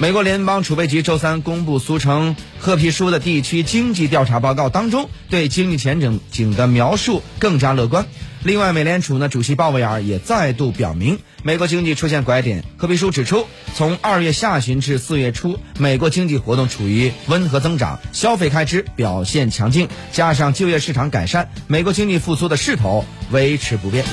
美国联邦储备局周三公布俗称“褐皮书”的地区经济调查报告当中，对经济前景景的描述更加乐观。另外，美联储呢主席鲍威尔也再度表明，美国经济出现拐点。褐皮书指出，从二月下旬至四月初，美国经济活动处于温和增长，消费开支表现强劲，加上就业市场改善，美国经济复苏的势头维持不变。